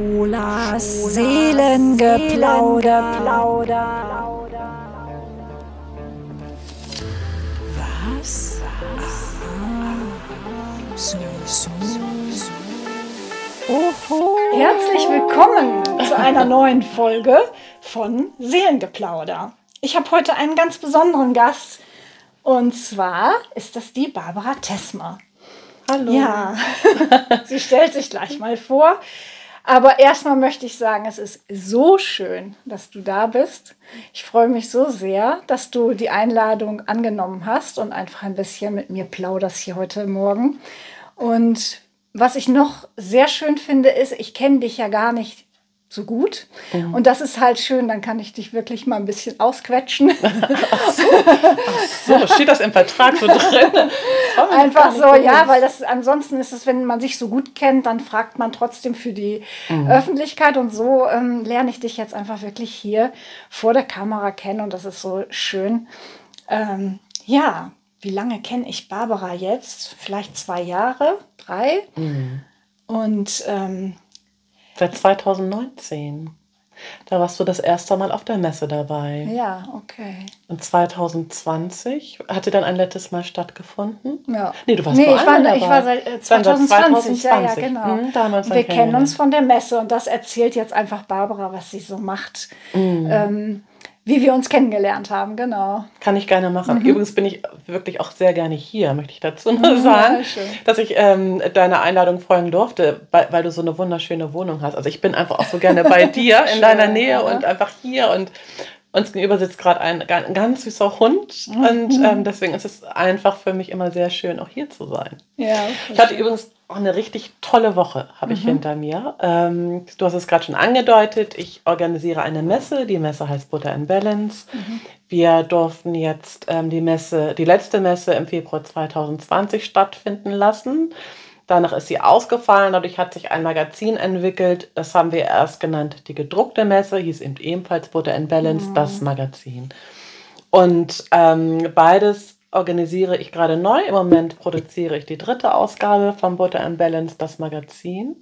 Schulas Seelengeplauder. Was? Aha. So, so, so. Oho. Herzlich willkommen zu einer neuen Folge von Seelengeplauder. Ich habe heute einen ganz besonderen Gast und zwar ist das die Barbara Tesmer. Hallo. Ja, sie stellt sich gleich mal vor. Aber erstmal möchte ich sagen, es ist so schön, dass du da bist. Ich freue mich so sehr, dass du die Einladung angenommen hast und einfach ein bisschen mit mir plauderst hier heute Morgen. Und was ich noch sehr schön finde, ist, ich kenne dich ja gar nicht so gut. Mhm. Und das ist halt schön, dann kann ich dich wirklich mal ein bisschen ausquetschen. Ach so, Ach so steht das im Vertrag so drin? Einfach so, ja, weil das ansonsten ist es, wenn man sich so gut kennt, dann fragt man trotzdem für die mhm. Öffentlichkeit und so ähm, lerne ich dich jetzt einfach wirklich hier vor der Kamera kennen und das ist so schön. Ähm, ja, wie lange kenne ich Barbara jetzt? Vielleicht zwei Jahre, drei. Mhm. Und ähm, Seit 2019. Da warst du das erste Mal auf der Messe dabei. Ja, okay. Und 2020 hatte dann ein letztes Mal stattgefunden? Ja. Nee, du warst nee, ich war, dabei. ich war seit äh, 2020. 2020. Ja, ja, genau. Hm, damals Wir kennen uns von der Messe und das erzählt jetzt einfach Barbara, was sie so macht. Mhm. Ähm, wie wir uns kennengelernt haben, genau. Kann ich gerne machen. Mhm. Übrigens bin ich wirklich auch sehr gerne hier, möchte ich dazu nur sagen, ja, dass ich ähm, deiner Einladung folgen durfte, weil, weil, du so eine wunderschöne Wohnung hast. Also ich bin einfach auch so gerne bei dir in deiner Nähe ja. und einfach hier und uns gegenüber sitzt gerade ein, ein, ganz süßer Hund mhm. und ähm, deswegen ist es einfach für mich immer sehr schön, auch hier zu sein. Ja, ich hatte übrigens auch eine richtig tolle Woche, habe ich mhm. hinter mir. Ähm, du hast es gerade schon angedeutet. Ich organisiere eine Messe. Die Messe heißt Butter and Balance. Mhm. Wir durften jetzt ähm, die Messe, die letzte Messe im Februar 2020 stattfinden lassen. Danach ist sie ausgefallen, dadurch hat sich ein Magazin entwickelt. Das haben wir erst genannt die gedruckte Messe, hieß eben ebenfalls Butter and Balance, mhm. das Magazin. Und ähm, beides organisiere ich gerade neu. Im Moment produziere ich die dritte Ausgabe von Butter and Balance, das Magazin.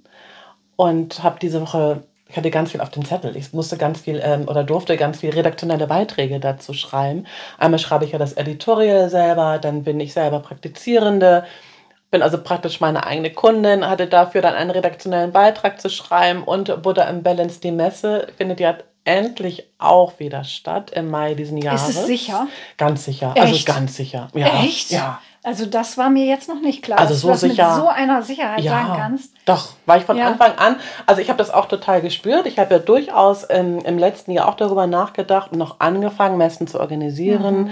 Und habe diese Woche, ich hatte ganz viel auf den Zettel. Ich musste ganz viel ähm, oder durfte ganz viel redaktionelle Beiträge dazu schreiben. Einmal schreibe ich ja das Editorial selber, dann bin ich selber Praktizierende, bin also praktisch meine eigene Kundin, hatte dafür dann einen redaktionellen Beitrag zu schreiben und Butter and Balance, die Messe, findet ja endlich auch wieder statt im Mai diesen Jahres. Ist es sicher? Ganz sicher. Also Echt? Also ganz sicher. Ja. Echt? Ja. Also das war mir jetzt noch nicht klar, also so dass du sicher, mit so einer Sicherheit ja, sagen kannst. Doch, war ich von ja. Anfang an. Also ich habe das auch total gespürt. Ich habe ja durchaus ähm, im letzten Jahr auch darüber nachgedacht und noch angefangen, Messen zu organisieren, mhm.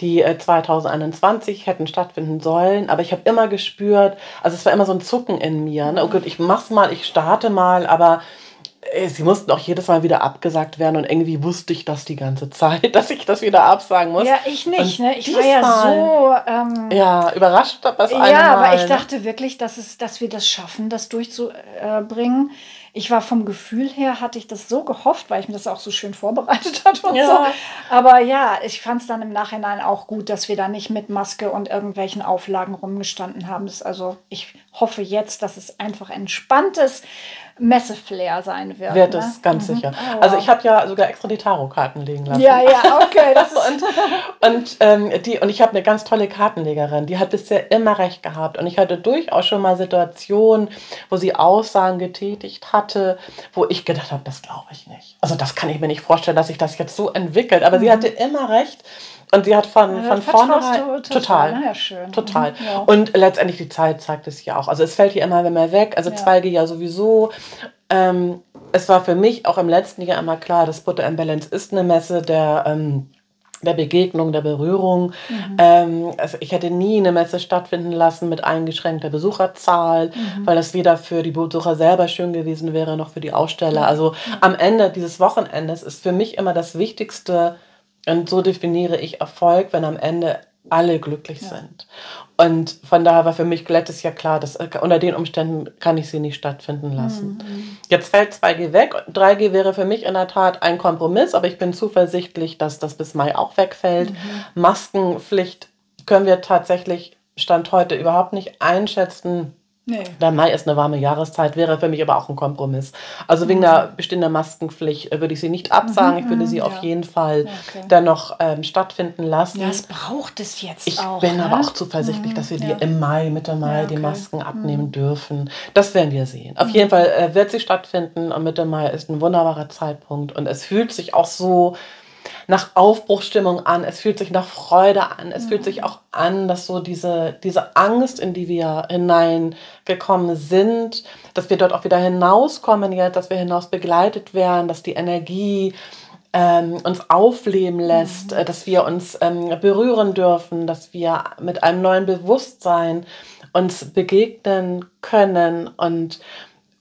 die äh, 2021 hätten stattfinden sollen. Aber ich habe immer gespürt, also es war immer so ein Zucken in mir. Ne? Oh Gott, ich mach's mal, ich starte mal, aber sie mussten auch jedes Mal wieder abgesagt werden und irgendwie wusste ich das die ganze Zeit, dass ich das wieder absagen muss. Ja, ich nicht, ne? Ich war ja so ähm, ja, überrascht das Ja, aber ich ne? dachte wirklich, dass, es, dass wir das schaffen, das durchzubringen. Ich war vom Gefühl her, hatte ich das so gehofft, weil ich mir das auch so schön vorbereitet hatte und ja. so. Aber ja, ich fand es dann im Nachhinein auch gut, dass wir da nicht mit Maske und irgendwelchen Auflagen rumgestanden haben. also ich hoffe jetzt, dass es einfach entspannt ist Messeflair sein wird. Wird ne? es, ganz mhm. sicher. Oh, wow. Also ich habe ja sogar extra die Tarotkarten legen lassen. Ja, ja, okay. Das und, und, ähm, die, und ich habe eine ganz tolle Kartenlegerin, die hat bisher immer recht gehabt. Und ich hatte durchaus schon mal Situationen, wo sie Aussagen getätigt hatte, wo ich gedacht habe, das glaube ich nicht. Also das kann ich mir nicht vorstellen, dass sich das jetzt so entwickelt. Aber mhm. sie hatte immer recht. Und sie hat von, ja, von vornherein. Total. total. Ja. Total. Mhm, ja. Und letztendlich die Zeit zeigt es ja auch. Also es fällt hier immer mehr weg. Also ja. 2G ja sowieso. Ähm, es war für mich auch im letzten Jahr immer klar, dass Butter and Balance ist eine Messe der. Ähm, der Begegnung, der Berührung. Mhm. Ähm, also ich hätte nie eine Messe stattfinden lassen mit eingeschränkter Besucherzahl, mhm. weil das weder für die Besucher selber schön gewesen wäre, noch für die Aussteller. Also mhm. am Ende dieses Wochenendes ist für mich immer das Wichtigste, und so definiere ich Erfolg, wenn am Ende alle glücklich ja. sind. Und von daher war für mich letztes Jahr klar, dass äh, unter den Umständen kann ich sie nicht stattfinden lassen. Mhm. Jetzt fällt 2G weg. 3G wäre für mich in der Tat ein Kompromiss, aber ich bin zuversichtlich, dass das bis Mai auch wegfällt. Mhm. Maskenpflicht können wir tatsächlich Stand heute überhaupt nicht einschätzen, Nee. Der Mai ist eine warme Jahreszeit, wäre für mich aber auch ein Kompromiss. Also wegen mhm. der bestehenden Maskenpflicht äh, würde ich sie nicht absagen. Mhm. Ich würde sie ja. auf jeden Fall okay. dann noch ähm, stattfinden lassen. Ja, es braucht es jetzt ich auch. Ich bin ne? aber auch zuversichtlich, mhm. dass wir ja. die im Mai, Mitte Mai, ja, okay. die Masken abnehmen mhm. dürfen. Das werden wir sehen. Auf mhm. jeden Fall äh, wird sie stattfinden und Mitte Mai ist ein wunderbarer Zeitpunkt. Und es fühlt sich auch so nach Aufbruchstimmung an, es fühlt sich nach Freude an, es mhm. fühlt sich auch an, dass so diese, diese Angst, in die wir hineingekommen sind, dass wir dort auch wieder hinauskommen jetzt, dass wir hinaus begleitet werden, dass die Energie ähm, uns aufleben lässt, mhm. dass wir uns ähm, berühren dürfen, dass wir mit einem neuen Bewusstsein uns begegnen können und,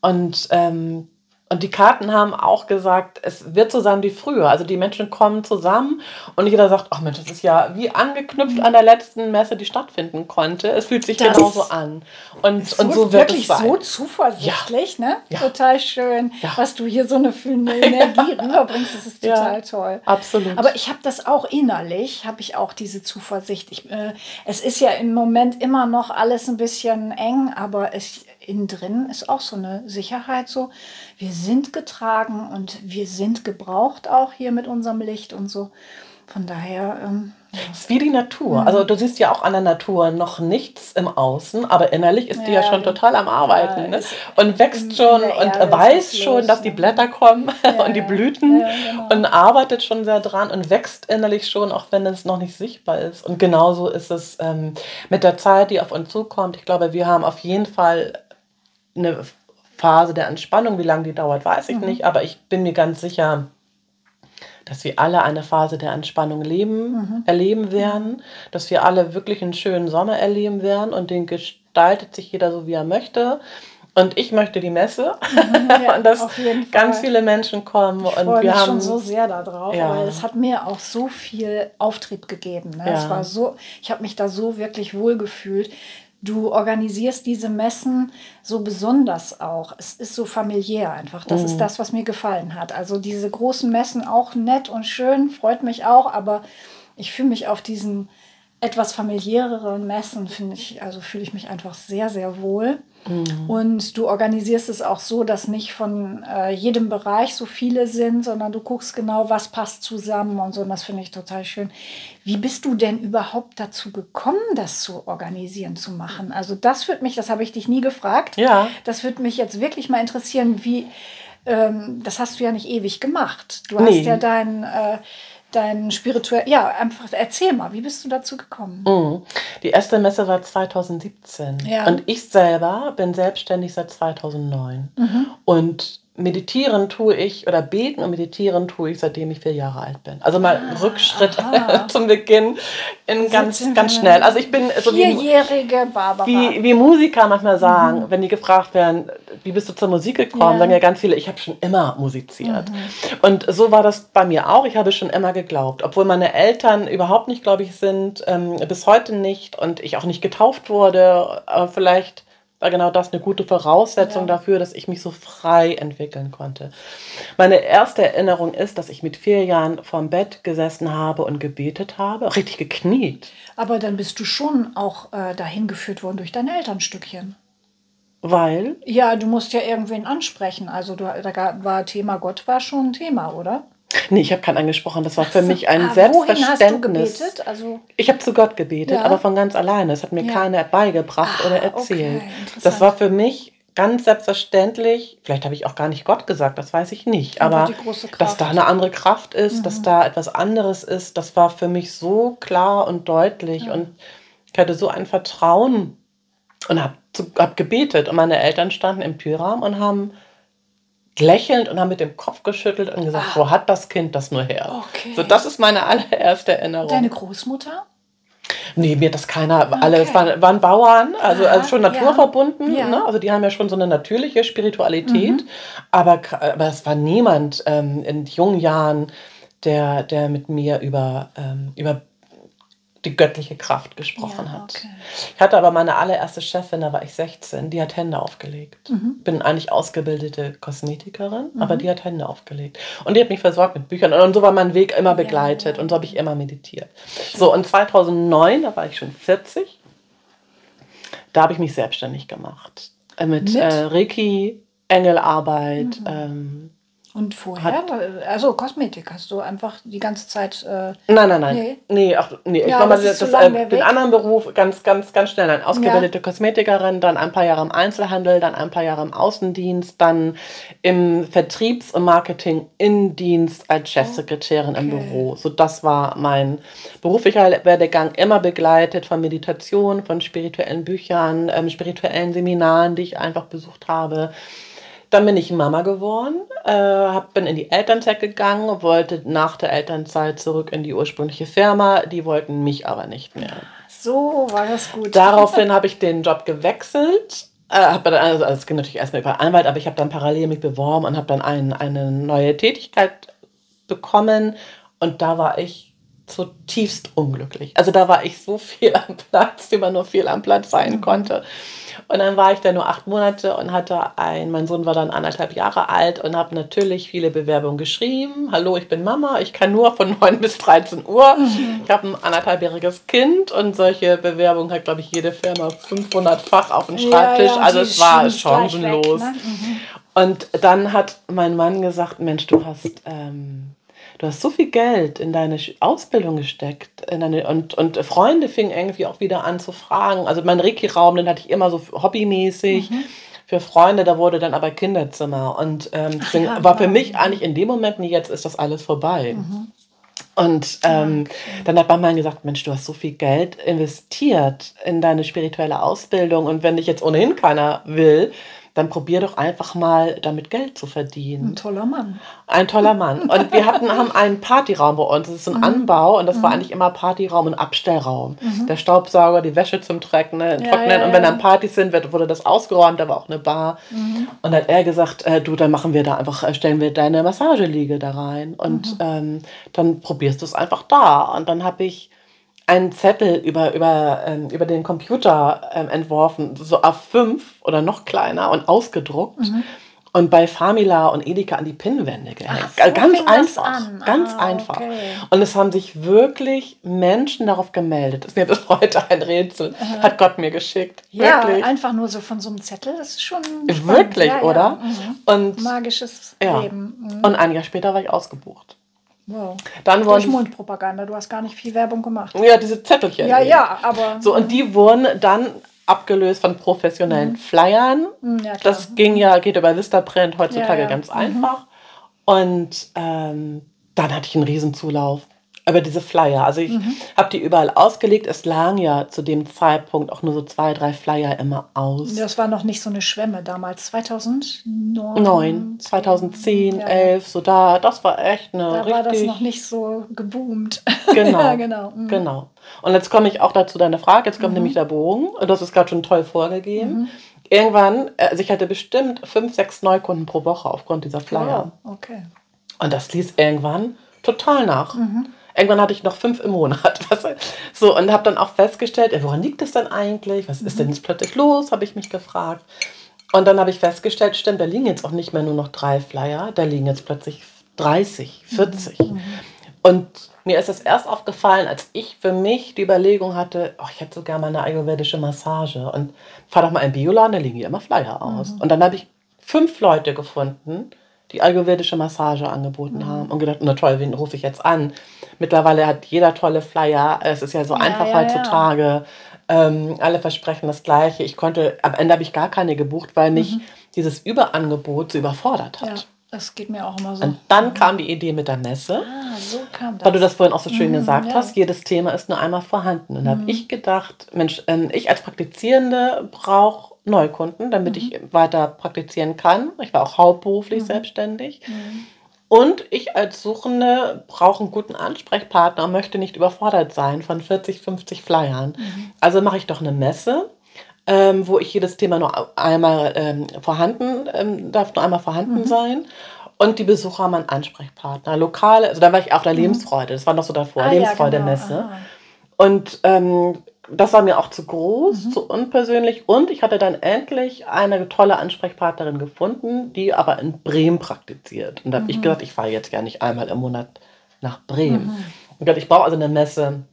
und ähm, und die Karten haben auch gesagt, es wird so sein wie früher. Also die Menschen kommen zusammen und jeder sagt, ach Mensch, das ist ja wie angeknüpft an der letzten Messe, die stattfinden konnte. Es fühlt sich das genauso an. Und, so, und so wird wirklich es so zuversichtlich, ja. ne? Ja. Total schön, ja. was du hier so eine, eine Energie rüberbringst. Das ist total toll. Absolut. Aber ich habe das auch innerlich, habe ich auch diese Zuversicht. Ich, äh, es ist ja im Moment immer noch alles ein bisschen eng, aber es innen drin ist auch so eine Sicherheit so, wir sind getragen und wir sind gebraucht auch hier mit unserem Licht und so. Von daher. Ähm, ja. Es ist wie die Natur. Mhm. Also du siehst ja auch an der Natur noch nichts im Außen, aber innerlich ist ja, die ja schon total am Arbeiten ja, ne? und wächst schon und weiß schon, dass die? Blätter kommen und die Blüten genau. und arbeitet schon sehr dran und wächst innerlich schon, auch wenn es noch nicht sichtbar ist. Und genauso ist es ähm, mit der Zeit, die auf uns zukommt. Ich glaube, wir haben auf jeden Fall eine Phase der Entspannung. Wie lange die dauert, weiß ich mhm. nicht, aber ich bin mir ganz sicher, dass wir alle eine Phase der Entspannung leben, mhm. erleben werden, dass wir alle wirklich einen schönen Sommer erleben werden und den gestaltet sich jeder so, wie er möchte. Und ich möchte die Messe mhm, ja, und dass ganz viele Menschen kommen. Ich und wir mich haben schon so sehr darauf, ja. weil es hat mir auch so viel Auftrieb gegeben. Ne? Ja. Es war so, ich habe mich da so wirklich wohl gefühlt. Du organisierst diese Messen so besonders auch. Es ist so familiär einfach. Das mhm. ist das, was mir gefallen hat. Also diese großen Messen auch nett und schön, freut mich auch, aber ich fühle mich auf diesen etwas familiäreren Messen, finde ich, also fühle ich mich einfach sehr, sehr wohl. Mhm. Und du organisierst es auch so, dass nicht von äh, jedem Bereich so viele sind, sondern du guckst genau, was passt zusammen und so. Und das finde ich total schön. Wie bist du denn überhaupt dazu gekommen, das zu organisieren, zu machen? Also das würde mich, das habe ich dich nie gefragt. Ja. Das würde mich jetzt wirklich mal interessieren, wie, ähm, das hast du ja nicht ewig gemacht. Du nee. hast ja dein... Äh, dein spirituell, ja, einfach erzähl mal, wie bist du dazu gekommen? Mhm. Die erste Messe war 2017 ja. und ich selber bin selbstständig seit 2009 mhm. und meditieren tue ich oder beten und meditieren tue ich, seitdem ich vier Jahre alt bin. Also mal ah, Rückschritt zum Beginn in ganz, ganz schnell. Also ich bin so vierjährige Barbara. Wie, wie Musiker manchmal sagen, mhm. wenn die gefragt werden, wie bist du zur Musik gekommen, ja. sagen ja ganz viele, ich habe schon immer musiziert. Mhm. Und so war das bei mir auch. Ich habe schon immer geglaubt, obwohl meine Eltern überhaupt nicht gläubig sind, ähm, bis heute nicht und ich auch nicht getauft wurde, aber vielleicht war genau das eine gute Voraussetzung ja. dafür, dass ich mich so frei entwickeln konnte. Meine erste Erinnerung ist, dass ich mit vier Jahren vorm Bett gesessen habe und gebetet habe, richtig gekniet. Aber dann bist du schon auch äh, dahin geführt worden durch deine Elternstückchen. Weil? Ja, du musst ja irgendwen ansprechen. Also du, da war Thema Gott war schon ein Thema, oder? Nee, ich habe keinen angesprochen. Das war für mich ein ah, Selbstverständnis. Also ich habe zu Gott gebetet, ja. aber von ganz alleine. Es hat mir ja. keiner beigebracht ah, oder erzählt. Okay, das war für mich ganz selbstverständlich. Vielleicht habe ich auch gar nicht Gott gesagt, das weiß ich nicht. Aber dass da eine andere Kraft ist, mhm. dass da etwas anderes ist, das war für mich so klar und deutlich. Ja. Und ich hatte so ein Vertrauen und habe hab gebetet. Und meine Eltern standen im Türraum und haben lächelnd und haben mit dem Kopf geschüttelt und gesagt, ah. wo hat das Kind das nur her? Okay. So, das ist meine allererste Erinnerung. Deine Großmutter? Nee, mir das keiner, okay. alle, es waren, waren Bauern, also, Aha, also schon naturverbunden, ja. Ne? also die haben ja schon so eine natürliche Spiritualität, mhm. aber, aber es war niemand ähm, in jungen Jahren, der, der mit mir über, ähm, über die göttliche Kraft gesprochen ja, hat. Okay. Ich hatte aber meine allererste Chefin, da war ich 16, die hat Hände aufgelegt. Mhm. Bin eigentlich ausgebildete Kosmetikerin, mhm. aber die hat Hände aufgelegt. Und die hat mich versorgt mit Büchern. Und so war mein Weg immer begleitet ja. und so habe ich immer meditiert. So, und 2009, da war ich schon 40, da habe ich mich selbstständig gemacht. äh, mit, Mit? Äh, Reiki, Engelarbeit. Mhm. Ähm, Und vorher? Also Kosmetik hast du einfach die ganze Zeit. Äh, nein, nein, nein. Nee. Nee, ach, nee. ich Ja, war mal das das, äh, den anderen Beruf ganz, ganz, ganz schnell. Nein, ausgebildete Kosmetikerin, dann ein paar Jahre im Einzelhandel, dann ein paar Jahre im Außendienst, dann im Vertriebs- und Marketing-Innendienst als Chefsekretärin im Okay. Büro. So, das war mein beruflicher Werdegang, immer begleitet von Meditation, von spirituellen Büchern, ähm, spirituellen Seminaren, die ich einfach besucht habe. Dann bin ich Mama geworden, äh, hab, bin in die Elternzeit gegangen, wollte nach der Elternzeit zurück in die ursprüngliche Firma. Die wollten mich aber nicht mehr. so war das gut. Daraufhin habe ich den Job gewechselt. Äh, hab dann, also es ging natürlich erstmal über Anwalt, aber ich habe dann parallel mich beworben und habe dann ein, eine neue Tätigkeit bekommen. Und da war ich zutiefst unglücklich. Also da war ich so viel am Platz, wie man nur viel am Platz sein konnte. Und dann war ich da nur acht Monate und hatte ein, mein Sohn war dann anderthalb Jahre alt und habe natürlich viele Bewerbungen geschrieben. Hallo, ich bin Mama, ich kann nur von 9 bis 13 Uhr. Ich habe ein anderthalbjähriges Kind und solche Bewerbungen hat, glaube ich, jede Firma 500-fach auf dem Schreibtisch. und also die es war chancenlos. weg, ne? Mhm. Und dann hat mein Mann gesagt, Mensch, du hast, ähm, du hast so viel Geld in deine Ausbildung gesteckt. In deine, und, und Freunde fingen irgendwie auch wieder an zu fragen. Also mein Reiki-Raum, den hatte ich immer so hobbymäßig. Mhm. Für Freunde, da wurde dann aber Kinderzimmer. Und ähm, deswegen ja, war für mich eigentlich in dem Moment, wie jetzt ist das alles vorbei. Mhm. Und ähm, dann hat mein Mann gesagt, Mensch, du hast so viel Geld investiert in deine spirituelle Ausbildung und wenn dich jetzt ohnehin keiner will, dann probier doch einfach mal damit Geld zu verdienen. Ein toller Mann. Ein toller Mann. Und wir hatten, haben einen Partyraum bei uns. Das ist so Mhm. ein Anbau und das war eigentlich immer Partyraum und Abstellraum. Der Staubsauger, die Wäsche zum Trocknen. Ja, trocknen. ja, und wenn ja. dann Partys sind, wird- wurde das ausgeräumt. Da war auch eine Bar. Mhm. Und dann hat er gesagt, äh, du, dann machen wir da einfach, äh, stellen wir deine Massageliege da rein. Und Mhm. ähm, dann probierst du es einfach da. Und dann habe ich einen Zettel über, über, ähm, über den Computer ähm, entworfen, so A5 oder noch kleiner und ausgedruckt. Mhm. Und bei Famila und Edeka an die Pinnwände gehängt. So ganz einfach. an. Ganz Ah, einfach. okay. Und es haben sich wirklich Menschen darauf gemeldet. Das ist mir bis heute ein Rätsel. Hat Gott mir geschickt. Ja, Wirklich. einfach nur so von so einem Zettel, das ist schon. spannend. Wirklich, ja, oder? Ja. Mhm. Und, Magisches. Leben. Mhm. und ein Jahr später war ich ausgebucht. Wow. Dann Durch wurden Mundpropaganda, du hast gar nicht viel Werbung gemacht. ja diese Zettelchen. Ja, ja, aber. So, und die wurden dann abgelöst von professionellen Flyern. Mhm, ja. Das ging ja, geht über Vistaprint heutzutage Ja, ja. ganz Mhm. einfach. Und ähm, dann hatte ich einen Riesenzulauf über diese Flyer. Also ich Mhm. habe die überall ausgelegt. Es lagen ja zu dem Zeitpunkt auch nur so zwei, drei Flyer immer aus. Das war noch nicht so eine Schwemme damals, 2009. 9, 2010, Ja, ja. 11, so da, das war echt eine Da war das noch nicht so geboomt. Genau. ja, genau. Mhm. Genau. Und jetzt komme ich auch dazu deine Frage. Jetzt kommt nämlich der Bogen. Und das ist gerade schon toll vorgegeben. Mhm. Irgendwann, also ich hatte bestimmt fünf, sechs Neukunden pro Woche aufgrund dieser Flyer. Wow, okay. Und das ließ irgendwann total nach. Mhm. Irgendwann hatte ich noch fünf im Monat. So, und habe dann auch festgestellt, woran liegt es denn eigentlich? Was Mhm. ist denn jetzt plötzlich los? Habe ich mich gefragt. Und dann habe ich festgestellt, stimmt, da liegen jetzt auch nicht mehr nur noch drei Flyer, da liegen jetzt plötzlich 30, Mhm. 40. Und mir ist es erst aufgefallen, als ich für mich die Überlegung hatte, oh, ich hätte so gerne mal eine ayurvedische Massage. Und fahr doch mal in den Bioladen, da liegen hier immer Flyer aus. Und dann habe ich fünf Leute gefunden, die ayurvedische Massage angeboten haben und gedacht, na toll, wen rufe ich jetzt an? Mittlerweile hat jeder tolle Flyer. Es ist ja so Ja, einfach ja, ja. heutzutage. Ähm, alle versprechen das Gleiche. Ich konnte, am Ende habe ich gar keine gebucht, weil mich dieses Überangebot so überfordert hat. Ja, das geht mir auch immer so. Und dann kam die Idee mit der Messe. ah, so kam das. Weil du das vorhin auch so schön gesagt ja. hast, jedes Thema ist nur einmal vorhanden. Und da habe ich gedacht, Mensch, ähm, ich als Praktizierende brauche Neukunden, damit ich weiter praktizieren kann. Ich war auch hauptberuflich selbstständig. Und ich als Suchende brauche einen guten Ansprechpartner und möchte nicht überfordert sein von 40, 50 Flyern. Also mache ich doch eine Messe, ähm, wo ich jedes Thema nur einmal ähm, vorhanden, ähm, darf nur einmal vorhanden sein. Und die Besucher haben einen Ansprechpartner. Lokale, also da war ich auf der Lebensfreude, das war noch so davor, Ah, ja, Lebensfreude-Messe. genau, aha. Und ähm, das war mir auch zu groß, Mhm. zu unpersönlich. Und ich hatte dann endlich eine tolle Ansprechpartnerin gefunden, die aber in Bremen praktiziert. Und da Mhm. habe ich gesagt, ich fahre jetzt ja nicht einmal im Monat nach Bremen. Und gesagt, ich brauche also eine Messe,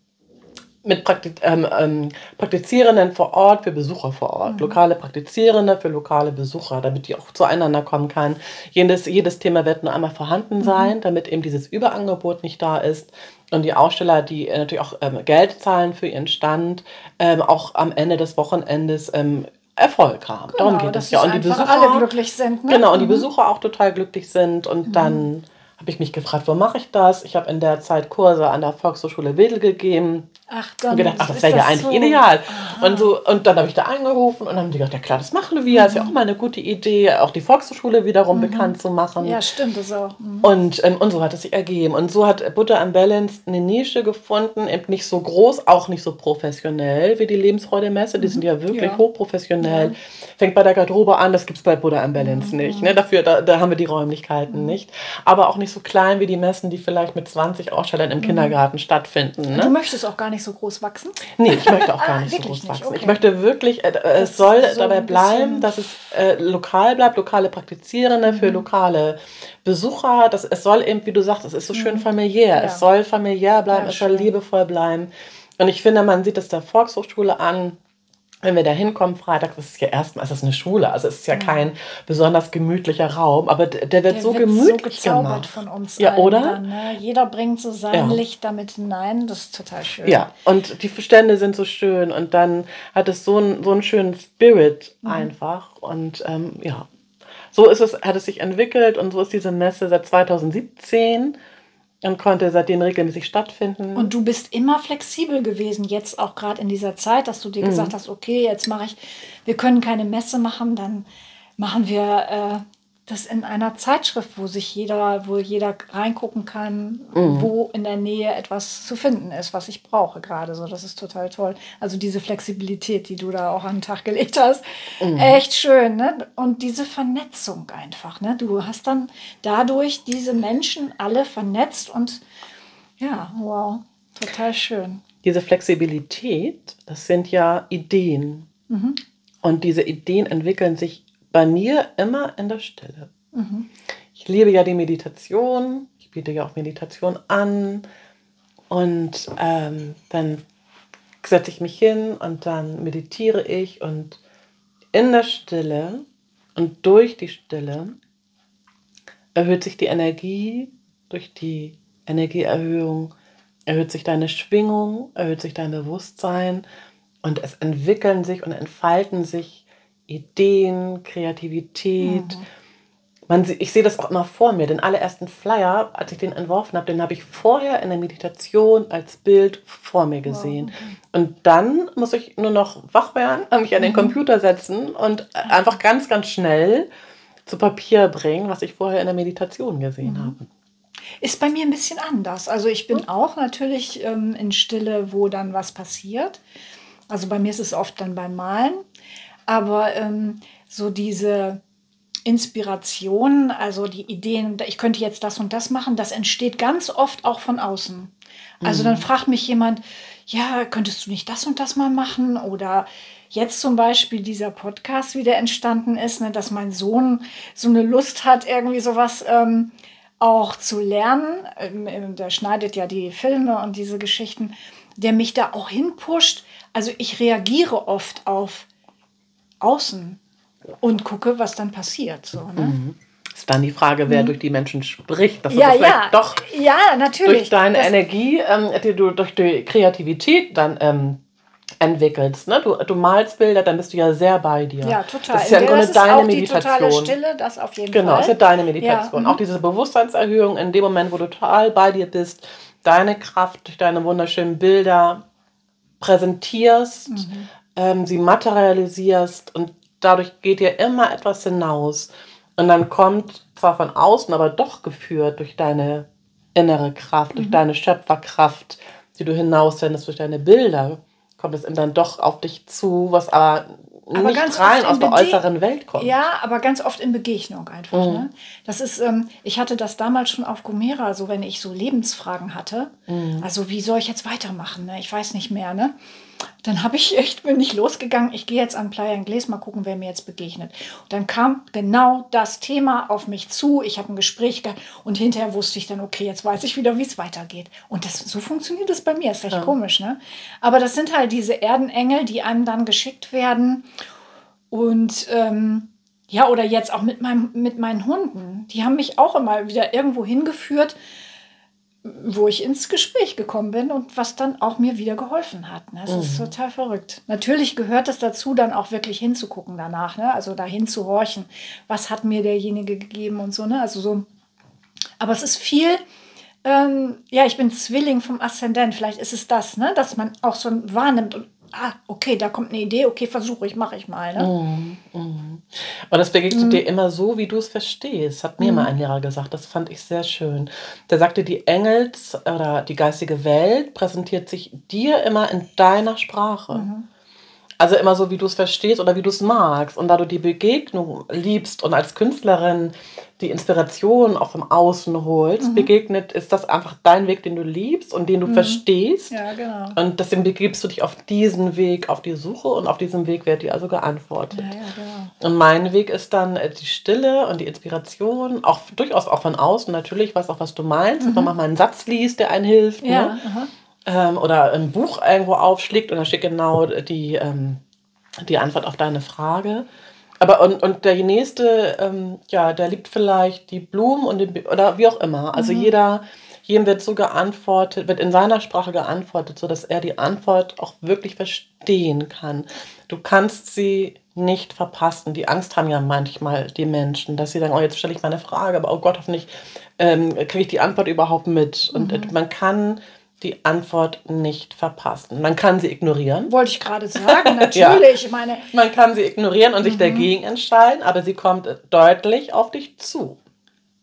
mit Praktik ähm, ähm, Praktizierenden vor Ort für Besucher vor Ort. Mhm. Lokale Praktizierende für lokale Besucher, damit die auch zueinander kommen kann. Jedes, jedes Thema wird nur einmal vorhanden mhm. sein, damit eben dieses Überangebot nicht da ist. Und die Aussteller, die äh, natürlich auch ähm, Geld zahlen für ihren Stand, ähm, auch am Ende des Wochenendes ähm, Erfolg haben. Genau, Darum geht es ja. Und die Besucher alle glücklich sind. Ne? Genau, und die mhm. Besucher auch total glücklich sind und mhm. dann habe ich mich gefragt, wo mache ich das? Ich habe in der Zeit Kurse an der Volkshochschule Wedel gegeben. Ach, dann und gedacht, ach, das wäre ja eigentlich so. ideal. Und, so, und dann habe ich da angerufen und dann haben die gesagt, ja klar, das machen wir. Mhm. Ist ja auch mal eine gute Idee, auch die Volkshochschule wiederum mhm. bekannt zu machen. Ja, stimmt, das auch. Mhm. Und, ähm, und so hat es sich ergeben. Und so hat Butter and Balance eine Nische gefunden, eben nicht so groß, auch nicht so professionell wie die Lebensfreude-Messe. Die mhm. sind ja wirklich ja. hochprofessionell. Ja. Fängt bei der Garderobe an, das gibt es bei Butter and Balance mhm. nicht. Ne? Dafür, da, da haben wir die Räumlichkeiten mhm. nicht. Aber auch nicht so klein wie die Messen, die vielleicht mit 20 Ausstellern im Kindergarten stattfinden. Ne? Du möchtest auch gar nicht so groß wachsen? Nee, ich möchte auch gar ah, nicht so groß nicht. wachsen. Okay. Ich möchte wirklich, äh, äh es soll so dabei bleiben, dass es äh, lokal bleibt, lokale Praktizierende mhm. für lokale Besucher. Das, es soll eben, wie du sagst, es ist so schön mhm. familiär. Ja. Es soll familiär bleiben, ja, es soll liebevoll bleiben. Und ich finde, man sieht es der Volkshochschule an, wenn wir da hinkommen Freitag, das ist ja erstmal, es ist eine Schule, also es ist ja, ja. kein besonders gemütlicher Raum, aber der, wird der so wird gemütlich so gemacht. von uns. Ja, oder? Dann, ne? Jeder bringt so sein ja. Licht damit hinein, das ist total schön. Ja, und die Stände sind so schön und dann hat es so, ein, so einen schönen Spirit mhm. einfach und ähm, ja, so ist es, hat es sich entwickelt und so ist diese Messe seit 2017 und konnte seitdem regelmäßig stattfinden. Und du bist immer flexibel gewesen, jetzt auch gerade in dieser Zeit, dass du dir mhm. gesagt hast, okay, jetzt mache ich, wir können keine Messe machen, dann machen wir äh, das in einer Zeitschrift, wo sich jeder, wo jeder reingucken kann, mhm. wo in der Nähe etwas zu finden ist, was ich brauche gerade. So, das ist total toll. Also diese Flexibilität, die du da auch an den Tag gelegt hast, mhm. echt schön. Ne? Und diese Vernetzung einfach. Ne? Du hast dann dadurch diese Menschen alle vernetzt und ja, wow, total schön. Diese Flexibilität, das sind ja Ideen. Mhm. Und diese Ideen entwickeln sich bei mir immer in der Stille. Mhm. Ich liebe ja die Meditation, ich biete ja auch Meditation an. Und ähm, dann setze ich mich hin und dann meditiere ich. Und in der Stille und durch die Stille erhöht sich die Energie, durch die Energieerhöhung erhöht sich deine Schwingung, erhöht sich dein Bewusstsein. Und es entwickeln sich und entfalten sich Ideen, Kreativität. Mhm. Man, ich sehe das auch immer vor mir. Den allerersten Flyer, als ich den entworfen habe, den habe ich vorher in der Meditation als Bild vor mir gesehen. Wow. Und dann muss ich nur noch wach werden, mich an den mhm. Computer setzen und einfach ganz, ganz schnell zu Papier bringen, was ich vorher in der Meditation gesehen mhm. habe. Ist bei mir ein bisschen anders. Also ich bin auch natürlich ähm, in Stille, wo dann was passiert. Also bei mir ist es oft dann beim Malen. Aber ähm, so diese Inspiration, also die Ideen, ich könnte jetzt das und das machen, das entsteht ganz oft auch von außen. Also mhm. dann fragt mich jemand, ja, könntest du nicht das und das mal machen? Oder jetzt zum Beispiel dieser Podcast wieder entstanden ist, ne, dass mein Sohn so eine Lust hat, irgendwie sowas ähm, auch zu lernen. Ähm, der schneidet ja die Filme und diese Geschichten, der mich da auch hinpusht. Also ich reagiere oft auf außen und gucke, was dann passiert. So, ne? Mhm. Ist dann die Frage, wer mhm. durch die Menschen spricht. Dass ja, du vielleicht ja. doch ja, natürlich. durch deine das Energie, ähm, die du durch die Kreativität dann ähm, entwickelst. Ne? Du, du malst Bilder, dann bist du ja sehr bei dir. Ja, total. Das ist ja im Grunde deine auch Meditation. Die totale Stille, das auf jeden genau, Fall. Genau, ist ja deine Meditation. Ja. Auch mhm. diese Bewusstseinserhöhung in dem Moment, wo du total bei dir bist, deine Kraft durch deine wunderschönen Bilder präsentierst, mhm ähm, sie materialisierst und dadurch geht dir immer etwas hinaus. Und dann kommt zwar von außen, aber doch geführt durch deine innere Kraft, durch mhm. deine Schöpferkraft, die du hinaussendest, durch deine Bilder, kommt es dann doch auf dich zu, was aber aber nicht rein aus der äußeren Welt kommt. Ja, aber ganz oft in Begegnung einfach. Mhm. Ne? Das ist, ähm, ich hatte das damals schon auf Gomera, so wenn ich so Lebensfragen hatte. Mhm. Also wie soll ich jetzt weitermachen? Ne? Ich weiß nicht mehr. Ne? Dann habe ich echt, bin ich losgegangen, ich gehe jetzt an Playa Inglés, mal gucken, wer mir jetzt begegnet. Und dann kam genau das Thema auf mich zu, ich habe ein Gespräch gehabt und hinterher wusste ich dann, okay, jetzt weiß ich wieder, wie es weitergeht. Und das, so funktioniert das bei mir, ist echt ja. komisch, ne? Aber das sind halt diese Erdenengel, die einem dann geschickt werden und ähm, ja, oder jetzt auch mit, meinem, mit meinen Hunden. Die haben mich auch immer wieder irgendwo hingeführt, wo ich ins Gespräch gekommen bin und was dann auch mir wieder geholfen hat. Ne? Das mhm. ist total verrückt. Natürlich gehört es dazu, dann auch wirklich hinzugucken danach, ne? also dahin zu horchen, was hat mir derjenige gegeben und so. Ne? Also so. Aber es ist viel, ähm, ja, ich bin Zwilling vom Aszendent, vielleicht ist es das, ne? dass man auch so wahrnimmt und ah, okay, da kommt eine Idee, okay, versuche ich, mache ich mal. Ne? Mm, mm. Und das begegnet mm. dir immer so, wie du es verstehst, hat mir mm. mal ein Lehrer gesagt. Das fand ich sehr schön. Der sagte, die Engels oder die geistige Welt präsentiert sich dir immer in deiner Sprache. -hmm. Also immer so, wie du es verstehst oder wie du es magst. Und da du die Begegnung liebst und als Künstlerin die Inspiration auch vom Außen holst, mhm. begegnet, ist das einfach dein Weg, den du liebst und den du mhm. verstehst. Ja, genau. Und deswegen begibst du dich auf diesen Weg, auf die Suche und auf diesem Weg wird dir also geantwortet. Ja, ja, genau. Und mein Weg ist dann äh, die Stille und die Inspiration, auch durchaus auch von außen natürlich, weiß auch, was du meinst. Mhm. Wenn man mal einen Satz liest, der einen hilft. Ja, ne? ähm, oder ein Buch irgendwo aufschlägt und da steht genau die, ähm, die Antwort auf deine Frage. Aber und, und der nächste, ähm, ja, der liebt vielleicht die Blumen und den, oder wie auch immer. Also mhm. jeder, jedem wird so geantwortet, wird in seiner Sprache geantwortet, sodass er die Antwort auch wirklich verstehen kann. Du kannst sie nicht verpassen. Die Angst haben ja manchmal die Menschen, dass sie sagen, oh, jetzt stelle ich meine Frage, aber oh Gott, hoffentlich ähm, kriege ich die Antwort überhaupt mit. Und mhm. man kann die Antwort nicht verpassen. Man kann sie ignorieren. Wollte ich gerade sagen, natürlich. ja. meine, man kann sie ignorieren und mhm. sich dagegen entscheiden, aber sie kommt deutlich auf dich zu.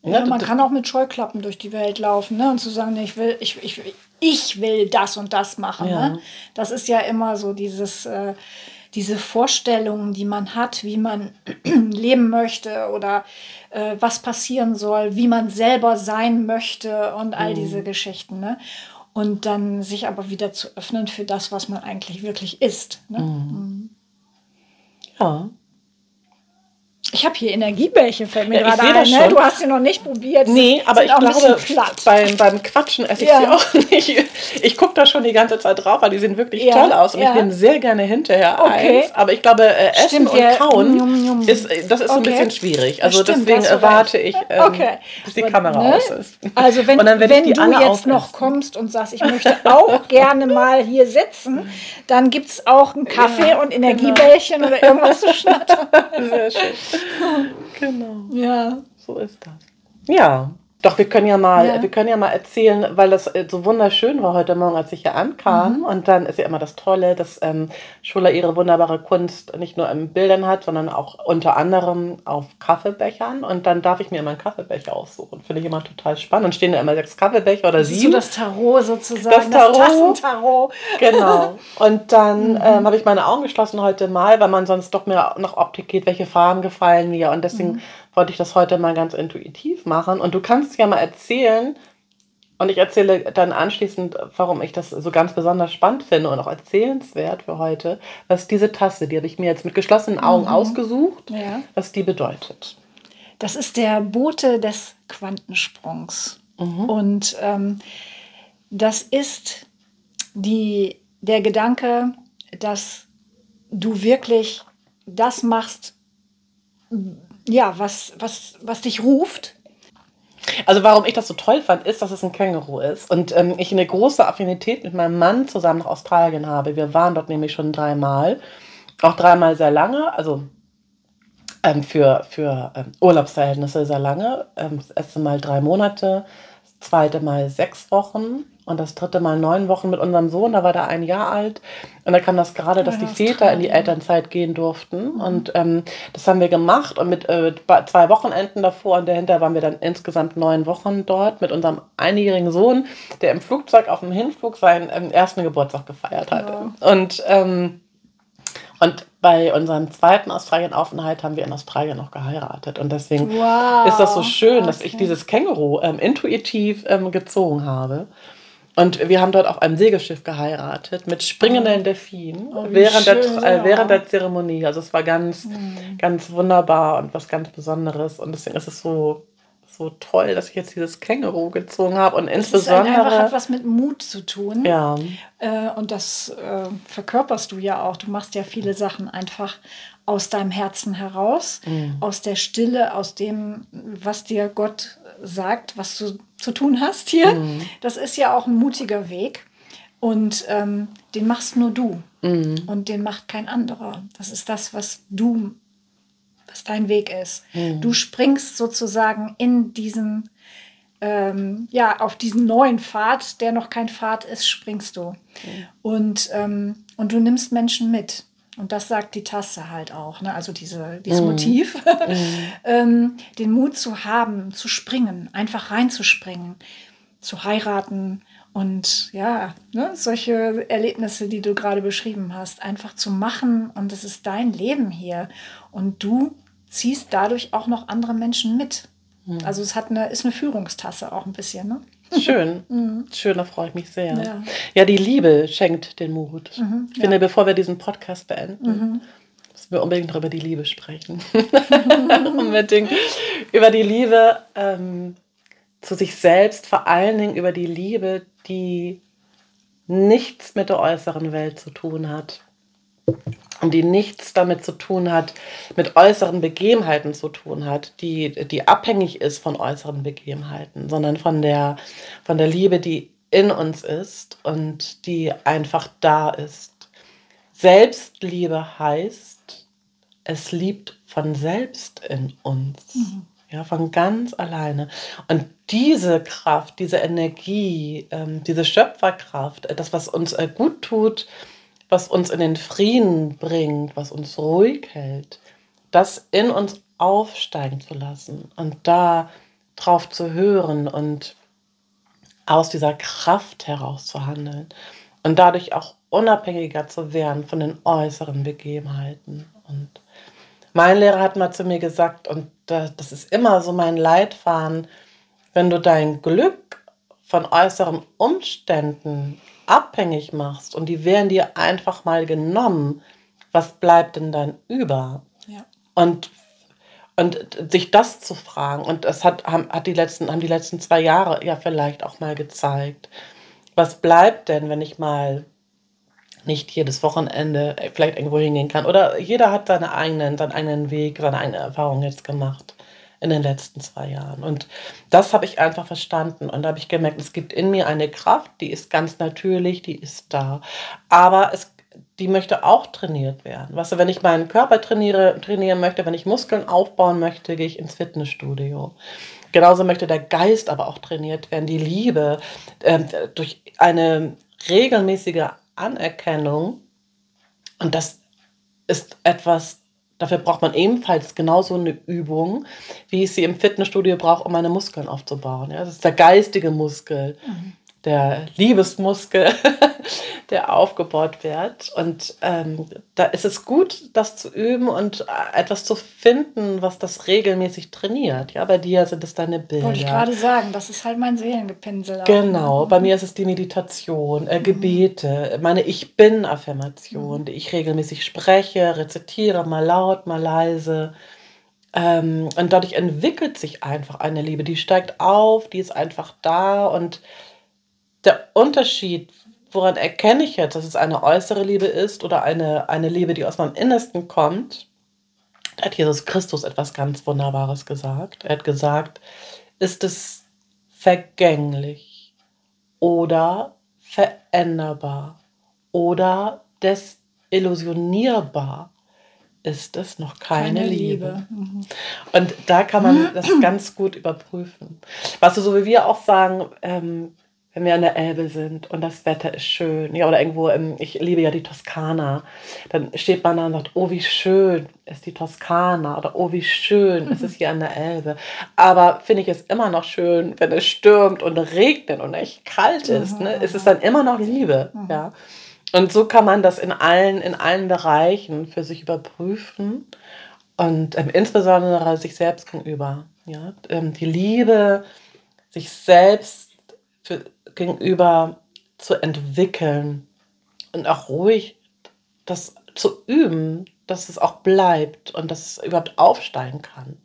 Ja, ja man kann auch mit Scheuklappen durch die Welt laufen ne? und zu sagen, ich will, ich, ich, ich will das und das machen. Ja. Ne? Das ist ja immer so dieses, äh, diese Vorstellungen, die man hat, wie man leben möchte oder äh, was passieren soll, wie man selber sein möchte und all mhm. diese Geschichten. Ne? Und dann sich aber wieder zu öffnen für das, was man eigentlich wirklich ist. Ne? Mhm. mhm. Ja. Ich habe hier Energiebällchen, fällt mir ja, gerade ein. Ne? Du hast sie noch nicht probiert. Nee, aber ich glaube, beim, beim Quatschen esse ich ja. sie auch nicht. Ich gucke da schon die ganze Zeit drauf, weil die sehen wirklich ja, toll aus. Und ich nehme sehr gerne hinterher okay. eins. Aber ich glaube, äh, Essen Stimmt, und Kauen, njum, njum. Ist, das ist okay. ein bisschen schwierig. Also Stimmt, deswegen warte ich, ähm, okay. bis die Kamera ne? aus ist. Also wenn, wenn du jetzt aufessen. noch kommst und sagst, ich möchte auch gerne mal hier sitzen, dann gibt es auch einen Kaffee und genau. Energiebällchen genau. oder irgendwas zu schnattern. Sehr schön. genau. Ja. So ist das. Ja. Doch, wir können ja mal, ja. wir können ja mal erzählen, weil das äh, so wunderschön war heute Morgen, als ich hier ankam. Mhm. Und dann ist ja immer das Tolle, dass ähm, Schula ihre wunderbare Kunst nicht nur in Bildern hat, sondern auch unter anderem auf Kaffeebechern. Und dann darf ich mir immer einen Kaffeebecher aussuchen. Finde ich immer total spannend. Und stehen da immer sechs Kaffeebecher oder sieben. So das Tarot sozusagen. Das, Tarot. das Tassentarot. Genau. Und dann mhm. ähm, habe ich meine Augen geschlossen heute mal, weil man sonst doch mehr nach Optik geht, welche Farben gefallen mir. Und deswegen mhm wollte ich das heute mal ganz intuitiv machen. Und du kannst ja mal erzählen, und ich erzähle dann anschließend, warum ich das so ganz besonders spannend finde und auch erzählenswert für heute, was diese Tasse, die habe ich mir jetzt mit geschlossenen Augen mhm. ausgesucht, ja. was die bedeutet. Das ist der Bote des Quantensprungs. Mhm. Und ähm, das ist die, der Gedanke, dass du wirklich das machst, ja, was, was, was dich ruft. Also warum ich das so toll fand, ist, dass es ein Känguru ist und ähm, ich eine große Affinität mit meinem Mann zusammen nach Australien habe. Wir waren dort nämlich schon dreimal, auch dreimal sehr lange, also ähm, für, für ähm, Urlaubsverhältnisse sehr lange. Ähm, das erste Mal drei Monate, das zweite Mal sechs Wochen und das dritte Mal neun Wochen mit unserem Sohn, da war der ein Jahr alt. Und da kam das gerade, dass ja, die Väter in die Elternzeit gehen durften. Mhm. Und ähm, das haben wir gemacht und mit äh, zwei Wochenenden davor und dahinter waren wir dann insgesamt neun Wochen dort mit unserem einjährigen Sohn, der im Flugzeug auf dem Hinflug seinen ähm, ersten Geburtstag gefeiert hat. Ja. Und ähm, und bei unserem zweiten Australien-Aufenthalt haben wir in Australien noch geheiratet. Und deswegen wow. ist das so schön, dass okay. ich dieses Känguru ähm, intuitiv ähm, gezogen habe. Und wir haben dort auf einem Segelschiff geheiratet mit springenden Delfinen Oh, während, der, schön, äh, ja. während der Zeremonie. Also es war ganz, Mhm. ganz wunderbar und was ganz Besonderes. Und deswegen ist es so, so toll, dass ich jetzt dieses Känguru gezogen habe. Und Das ist ein, einfach hat insbesondere. was mit Mut zu tun. Ja, Äh, und das äh, verkörperst du ja auch. Du machst ja viele Sachen einfach aus deinem Herzen heraus, Mhm. aus der Stille, aus dem, was dir Gott sagt, was du zu tun hast hier. Mhm. Das ist ja auch ein mutiger Weg. Und ähm, den machst nur du. Mhm. Und den macht kein anderer. Das ist das, was du, was dein Weg ist. Mhm. Du springst sozusagen in diesen, ähm, ja, auf diesen neuen Pfad, der noch kein Pfad ist, springst du. Und, ähm, und du nimmst Menschen mit. Und das sagt die Tasse halt auch, ne? also diese, dieses Mhm. Motiv, ähm, den Mut zu haben, zu springen, einfach reinzuspringen, zu heiraten und ja, ne? solche Erlebnisse, die du gerade beschrieben hast, einfach zu machen und es ist dein Leben hier und du ziehst dadurch auch noch andere Menschen mit. Also es hat eine, ist eine Führungstasse auch ein bisschen, ne? Schön. Mhm. Schön, da freue ich mich sehr. Ja. Ja, die Liebe schenkt den Mut. Mhm, Ich finde, bevor wir diesen Podcast beenden, Mhm. müssen wir unbedingt über die Liebe sprechen. unbedingt über die Liebe ähm, zu sich selbst, vor allen Dingen über die Liebe, die nichts mit der äußeren Welt zu tun hat. Und die nichts damit zu tun hat, mit äußeren Begebenheiten zu tun hat, die, die abhängig ist von äußeren Begebenheiten, sondern von der, von der Liebe, die in uns ist und die einfach da ist. Selbstliebe heißt, es liebt von selbst in uns. Ja, von ganz alleine. Und diese Kraft, diese Energie, ähm, diese Schöpferkraft, äh, das, was uns äh, gut tut, was uns in den Frieden bringt, was uns ruhig hält, das in uns aufsteigen zu lassen und da drauf zu hören und aus dieser Kraft heraus zu handeln und dadurch auch unabhängiger zu werden von den äußeren Begebenheiten. Und mein Lehrer hat mal zu mir gesagt, und da- das ist immer so mein Leitfaden, wenn du dein Glück von äußeren Umständen abhängig machst und die werden dir einfach mal genommen, was bleibt denn dann über? Ja. Und, und sich das zu fragen, und das hat, haben, hat die letzten, haben die letzten zwei Jahre ja vielleicht auch mal gezeigt. Was bleibt denn, wenn ich mal nicht jedes Wochenende äh, vielleicht irgendwo hingehen kann? Oder jeder hat seine eigenen, seinen eigenen Weg, seine eigene Erfahrung jetzt gemacht in den letzten zwei Jahren. Und das habe ich einfach verstanden. Und habe ich gemerkt, es gibt in mir eine Kraft, die ist ganz natürlich, die ist da. Aber es, die möchte auch trainiert werden. Weißt du, wenn ich meinen Körper trainiere, trainieren möchte, wenn ich Muskeln aufbauen möchte, gehe ich ins Fitnessstudio. Genauso möchte der Geist aber auch trainiert werden, die Liebe ähm, durch eine regelmäßige Anerkennung. Und das ist etwas, dafür braucht man ebenfalls genauso eine Übung, wie ich sie im Fitnessstudio brauche, um meine Muskeln aufzubauen. Ja, das ist der geistige Muskel, der Liebesmuskel, der aufgebaut wird. Und ähm, da ist es gut, das zu üben und äh, etwas zu finden, was das regelmäßig trainiert. Ja, bei dir sind es deine Bilder. Wollte ich gerade sagen, das ist halt mein Seelengepinsel. auch, Genau, ne? bei mir ist es die Meditation, äh, Gebete, meine Ich Bin-Affirmation, die ich regelmäßig spreche, rezitiere, mal laut, mal leise. Ähm, und dadurch entwickelt sich einfach eine Liebe, die steigt auf, die ist einfach da. Und der Unterschied, woran erkenne ich jetzt, dass es eine äußere Liebe ist oder eine, eine Liebe, die aus meinem Innersten kommt, da hat Jesus Christus etwas ganz Wunderbares gesagt. Er hat gesagt, ist es vergänglich oder veränderbar oder desillusionierbar, ist es noch keine, Liebe. Mhm. Und da kann man das ganz gut überprüfen. Was du so wie wir auch sagen, ähm, wenn wir an der Elbe sind und das Wetter ist schön, ja, oder irgendwo, im, ich liebe ja die Toskana, dann steht man da und sagt, oh, wie schön ist die Toskana oder oh, wie schön ist es hier an der Elbe. Aber finde ich es immer noch schön, wenn es stürmt und regnet und echt kalt ist, ne, ist es dann immer noch Liebe, ja. Und so kann man das in allen, in allen Bereichen für sich überprüfen und ähm, insbesondere sich selbst gegenüber. Ja? Ähm, die Liebe, sich selbst für, gegenüber zu entwickeln und auch ruhig das zu üben, dass es auch bleibt und dass es überhaupt aufsteigen kann,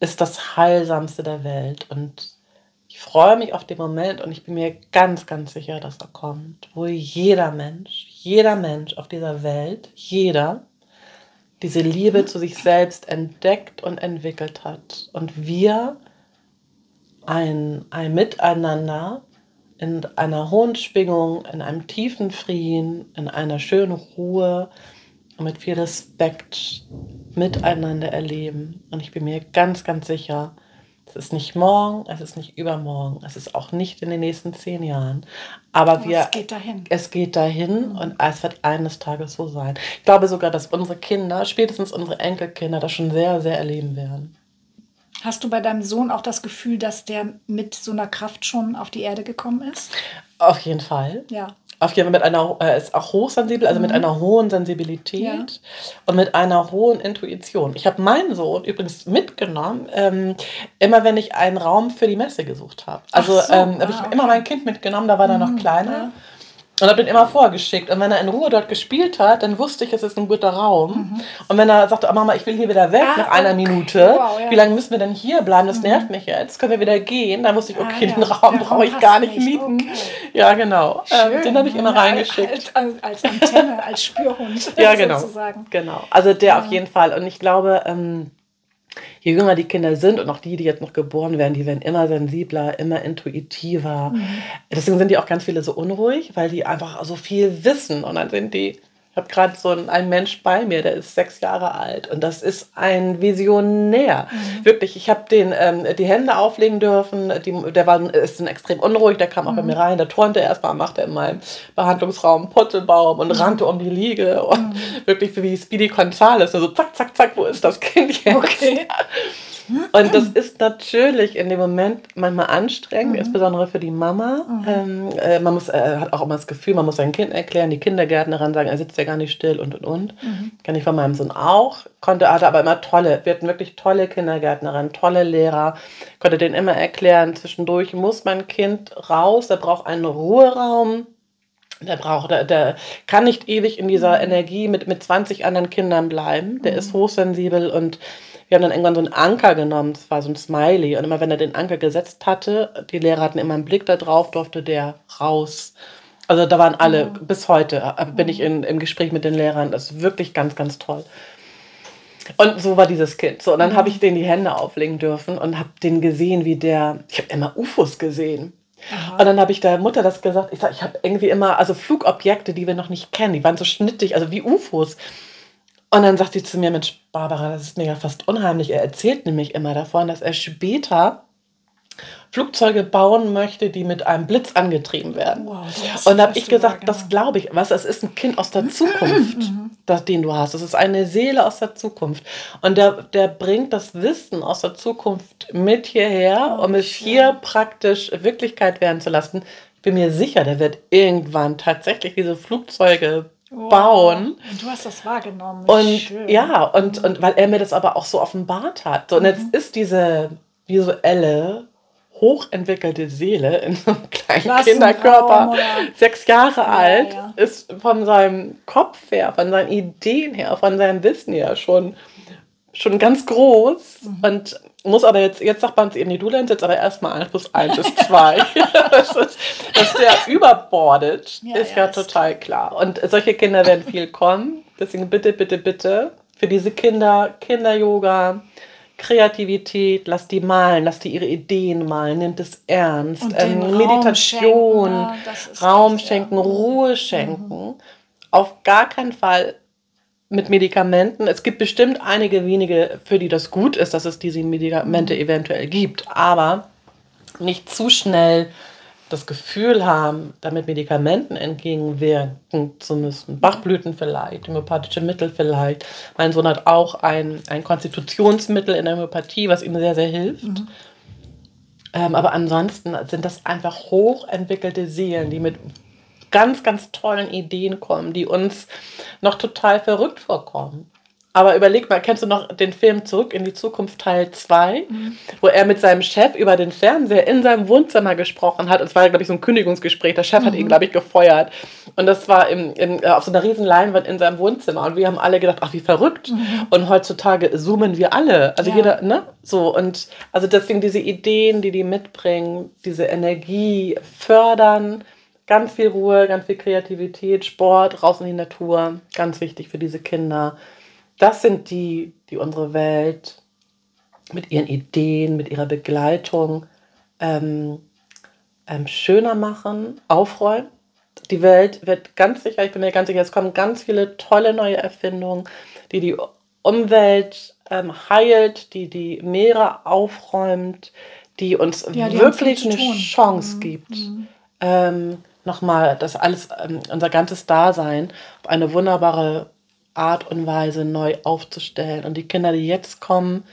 ist das Heilsamste der Welt. Und ich freue mich auf den Moment und ich bin mir ganz, ganz sicher, dass er kommt, wo jeder Mensch, jeder Mensch auf dieser Welt, jeder, diese Liebe zu sich selbst entdeckt und entwickelt hat. Und wir ein, ein Miteinander in einer hohen Schwingung, in einem tiefen Frieden, in einer schönen Ruhe und mit viel Respekt miteinander erleben. Und ich bin mir ganz, ganz sicher, es ist nicht morgen, es ist nicht übermorgen, es ist auch nicht in den nächsten zehn Jahren. Aber wir, es geht dahin. Es geht dahin mhm. und es wird eines Tages so sein. Ich glaube sogar, dass unsere Kinder, spätestens unsere Enkelkinder, das schon sehr, sehr erleben werden. Hast du bei deinem Sohn auch das Gefühl, dass der mit so einer Kraft schon auf die Erde gekommen ist? Auf jeden Fall. Ja. Auf jeden Fall mit einer, er ist auch hochsensibel, also mhm. mit einer hohen Sensibilität ja. und mit einer hohen Intuition. Ich habe meinen Sohn übrigens mitgenommen, ähm, immer wenn ich einen Raum für die Messe gesucht habe. Also so. ähm, habe ich ah, okay. immer mein Kind mitgenommen, da war er mhm. noch kleiner. Ja. Und habe den immer vorgeschickt. Und wenn er in Ruhe dort gespielt hat, dann wusste ich, es ist ein guter Raum. Mhm. Und wenn er sagte, oh Mama, ich will hier wieder weg ah, nach einer Minute, wow, ja. wie lange müssen wir denn hier bleiben? Das mhm. nervt mich jetzt. Können wir wieder gehen? Dann wusste ich, okay, ah, ja. den Raum brauche ich gar nicht mieten. Okay. Ja, genau. Ähm, den habe ich immer reingeschickt. Als, als, Antenne, als Spürhund. ja, genau. Sozusagen. Genau. Also der ja. auf jeden Fall. Und ich glaube, ähm, je jünger die Kinder sind und auch die, die jetzt noch geboren werden, die werden immer sensibler, immer intuitiver. Mhm. Deswegen sind die auch ganz viele so unruhig, weil die einfach so viel wissen und dann sind die habe gerade so einen, einen Mensch bei mir, der ist sechs Jahre alt und das ist ein Visionär. Mhm. Wirklich, ich habe den ähm, die Hände auflegen dürfen. Die, der war ist ein extrem unruhig, der kam auch mhm. bei mir rein, der turnte erstmal, machte in meinem Behandlungsraum Putzelbaum und mhm. rannte um die Liege. Und mhm. wirklich wie Speedy Gonzales, so zack, zack, zack, wo ist das Kind jetzt? Okay. Und das ist natürlich in dem Moment manchmal anstrengend, mhm. insbesondere für die Mama. Mhm. Ähm, äh, man muss, äh, hat auch immer das Gefühl, man muss sein Kind erklären, die Kindergärtnerin sagen, er sitzt ja gar nicht still und und und. Mhm. Kann ich von meinem Sohn auch. Konnte, hatte aber immer tolle, wir hatten wirklich tolle Kindergärtnerin, tolle Lehrer. Konnte den immer erklären, zwischendurch muss mein Kind raus, er braucht einen Ruheraum. Der braucht, der, der kann nicht ewig in dieser mhm. Energie mit, mit 20 anderen Kindern bleiben. Der ist mhm. hochsensibel und wir haben dann irgendwann so einen Anker genommen, das war so ein Smiley. Und immer wenn er den Anker gesetzt hatte, die Lehrer hatten immer einen Blick da drauf, durfte der raus. Also da waren alle, mhm. bis heute äh, bin ich in, im Gespräch mit den Lehrern. Das ist wirklich ganz, ganz toll. Und so war dieses Kind. So, und dann mhm. habe ich den die Hände auflegen dürfen und habe den gesehen, wie der, ich habe immer UFOs gesehen. Aha. Und dann habe ich der Mutter das gesagt. Ich sage, ich habe irgendwie immer, also Flugobjekte, die wir noch nicht kennen, die waren so schnittig, also wie UFOs. Und dann sagt sie zu mir, Mensch, Barbara, das ist mir ja fast unheimlich. Er erzählt nämlich immer davon, dass er später Flugzeuge bauen möchte, die mit einem Blitz angetrieben werden. Wow, und da habe ich gesagt, genau. das glaube ich. Was, es ist ein Kind aus der Zukunft, mhm. das, den du hast. Es ist eine Seele aus der Zukunft. Und der, der bringt das Wissen aus der Zukunft mit hierher, oh, um es hier praktisch Wirklichkeit werden zu lassen. Ich bin mir sicher, der wird irgendwann tatsächlich diese Flugzeuge Wow. bauen. Und du hast das wahrgenommen. Und Schön. ja, und, und weil er mir das aber auch so offenbart hat. So, und mhm. jetzt ist diese visuelle, hochentwickelte Seele in so einem kleinen Kinderkörper, sechs Jahre ja, alt, ja. ist von seinem Kopf her, von seinen Ideen her, von seinem Wissen her schon, schon ganz groß. Mhm. Und muss aber jetzt, jetzt sagt man es eben, nee, du lernst jetzt aber erstmal 1 plus 1 ist 2. das ist, dass der überbordet, ja, ist ja, ja total klar. Und solche Kinder werden viel kommen. Deswegen bitte, bitte, bitte für diese Kinder Kinder-Yoga, Kreativität, lass die malen, lass die ihre Ideen malen, nimmt es ernst. Ähm, Meditation, Raum schenken, Raum schenken Ruhe schenken. Mhm. Auf gar keinen Fall mit Medikamenten. Es gibt bestimmt einige wenige, für die das gut ist, dass es diese Medikamente eventuell gibt, aber nicht zu schnell das Gefühl haben, damit Medikamenten entgegenwirken zu müssen. Bachblüten vielleicht, homöopathische Mittel vielleicht. Mein Sohn hat auch ein, ein Konstitutionsmittel in der Homöopathie, was ihm sehr, sehr hilft. Mhm. Ähm, aber ansonsten sind das einfach hochentwickelte Seelen, die mit ganz, ganz tollen Ideen kommen, die uns noch total verrückt vorkommen. Aber überleg mal, kennst du noch den Film Zurück in die Zukunft Teil 2, mhm. wo er mit seinem Chef über den Fernseher in seinem Wohnzimmer gesprochen hat? Es war, glaube ich, so ein Kündigungsgespräch. Der Chef mhm. hat ihn, mhm. glaube ich, gefeuert. Und das war im, im, äh, auf so einer riesen Leinwand in seinem Wohnzimmer. Und wir haben alle gedacht, ach, wie verrückt. Mhm. Und heutzutage zoomen wir alle. Also ja. jeder, ne? So, und also deswegen diese Ideen, die die mitbringen, diese Energie fördern, ganz viel Ruhe, ganz viel Kreativität, Sport, raus in die Natur, ganz wichtig für diese Kinder das sind die, die unsere Welt mit ihren Ideen, mit ihrer Begleitung ähm, ähm, schöner machen, aufräumen. Die Welt wird ganz sicher, ich bin mir ganz sicher, es kommen ganz viele tolle neue Erfindungen, die die Umwelt ähm, heilt, die die Meere aufräumt, die uns ja, die wirklich eine Chance mhm. gibt. Mhm. Ähm, nochmal das alles, ähm, unser ganzes Dasein auf eine wunderbare Art und Weise neu aufzustellen. Und die Kinder, die jetzt kommen,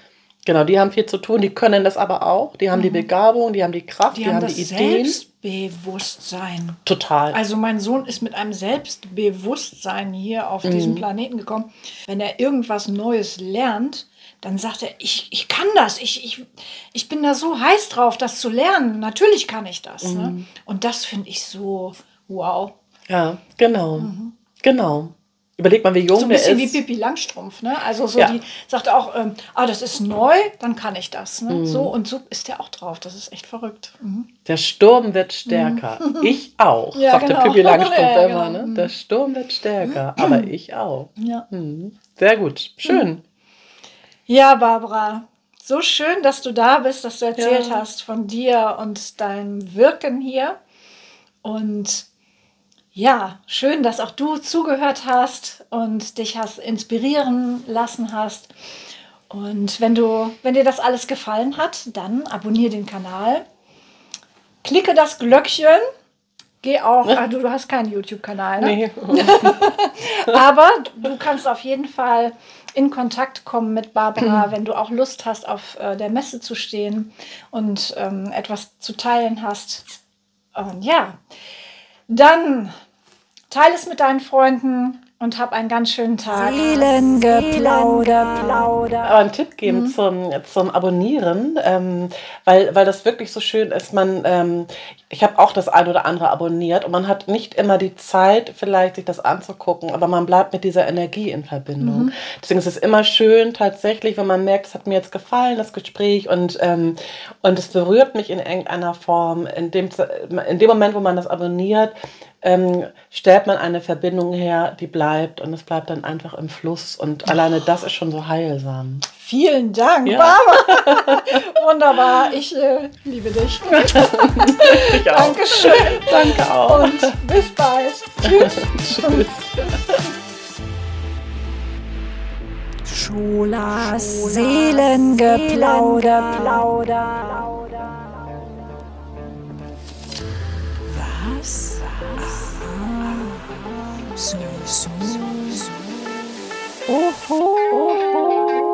genau, die haben viel zu tun, die können das aber auch. Die haben mhm. die Begabung, die haben die Kraft, die, die haben, haben die Ideen. Selbstbewusstsein. Total. Also mein Sohn ist mit einem Selbstbewusstsein hier auf mhm. diesen Planeten gekommen. Wenn er irgendwas Neues lernt, dann sagt er, ich, ich kann das, ich, ich, ich bin da so heiß drauf, das zu lernen. Natürlich kann ich das. Ne? Mhm. Ne? Und das finde ich so wow. Ja, genau. Mhm. Genau. Überleg mal, wie jung so ein bisschen wie Pippi Langstrumpf, ne? Also so ja. die sagt auch, ähm, ah, das ist neu, dann kann ich das. Ne? Mhm. So und so ist der auch drauf. Das ist echt verrückt. Mhm. Der Sturm wird stärker. Mhm. Ich auch, ja, sagt genau. der Pippi Langstrumpf ja, immer. Genau. Ne? Mhm. Der Sturm wird stärker, aber ich auch. Ja. Mhm. Sehr gut. Schön. Mhm. Ja, Barbara. So schön, dass du da bist, dass du erzählt hast von dir und deinem Wirken hier. Und ja, schön, dass auch du zugehört hast und dich hast inspirieren lassen hast. Und wenn du, wenn dir das alles gefallen hat, dann abonniere den Kanal, klicke das Glöckchen, geh auch, ah, du, du hast keinen YouTube-Kanal, ne? Nee. Aber du kannst auf jeden Fall in Kontakt kommen mit Barbara, wenn du auch Lust hast, auf äh, der Messe zu stehen und ähm, etwas zu teilen hast. Und ja, dann teile es mit deinen Freunden und hab einen ganz schönen Tag. Seelengeplauder. Plauder. Aber einen Tipp geben mhm. zum, zum Abonnieren, ähm, weil, weil das wirklich so schön ist. Man, ähm, ich habe auch das ein oder andere abonniert und man hat nicht immer die Zeit, vielleicht sich das anzugucken, aber man bleibt mit dieser Energie in Verbindung. Mhm. Deswegen ist es immer schön, tatsächlich, wenn man merkt, es hat mir jetzt gefallen, das Gespräch und, ähm, und es berührt mich in irgendeiner Form. In dem, in dem Moment, wo man das abonniert, ähm, stellt man eine Verbindung her, die bleibt und es bleibt dann einfach im Fluss. Und alleine das ist schon so heilsam. Vielen Dank, ja. Barbara. Wunderbar, ich äh, liebe dich. ich auch. Dankeschön. Danke auch. Und bis bald. Tschüss. Tschüss. Schulas Seelengeplauder. Seelengeplauder. So, so, so. Oh, oh, oh, oh.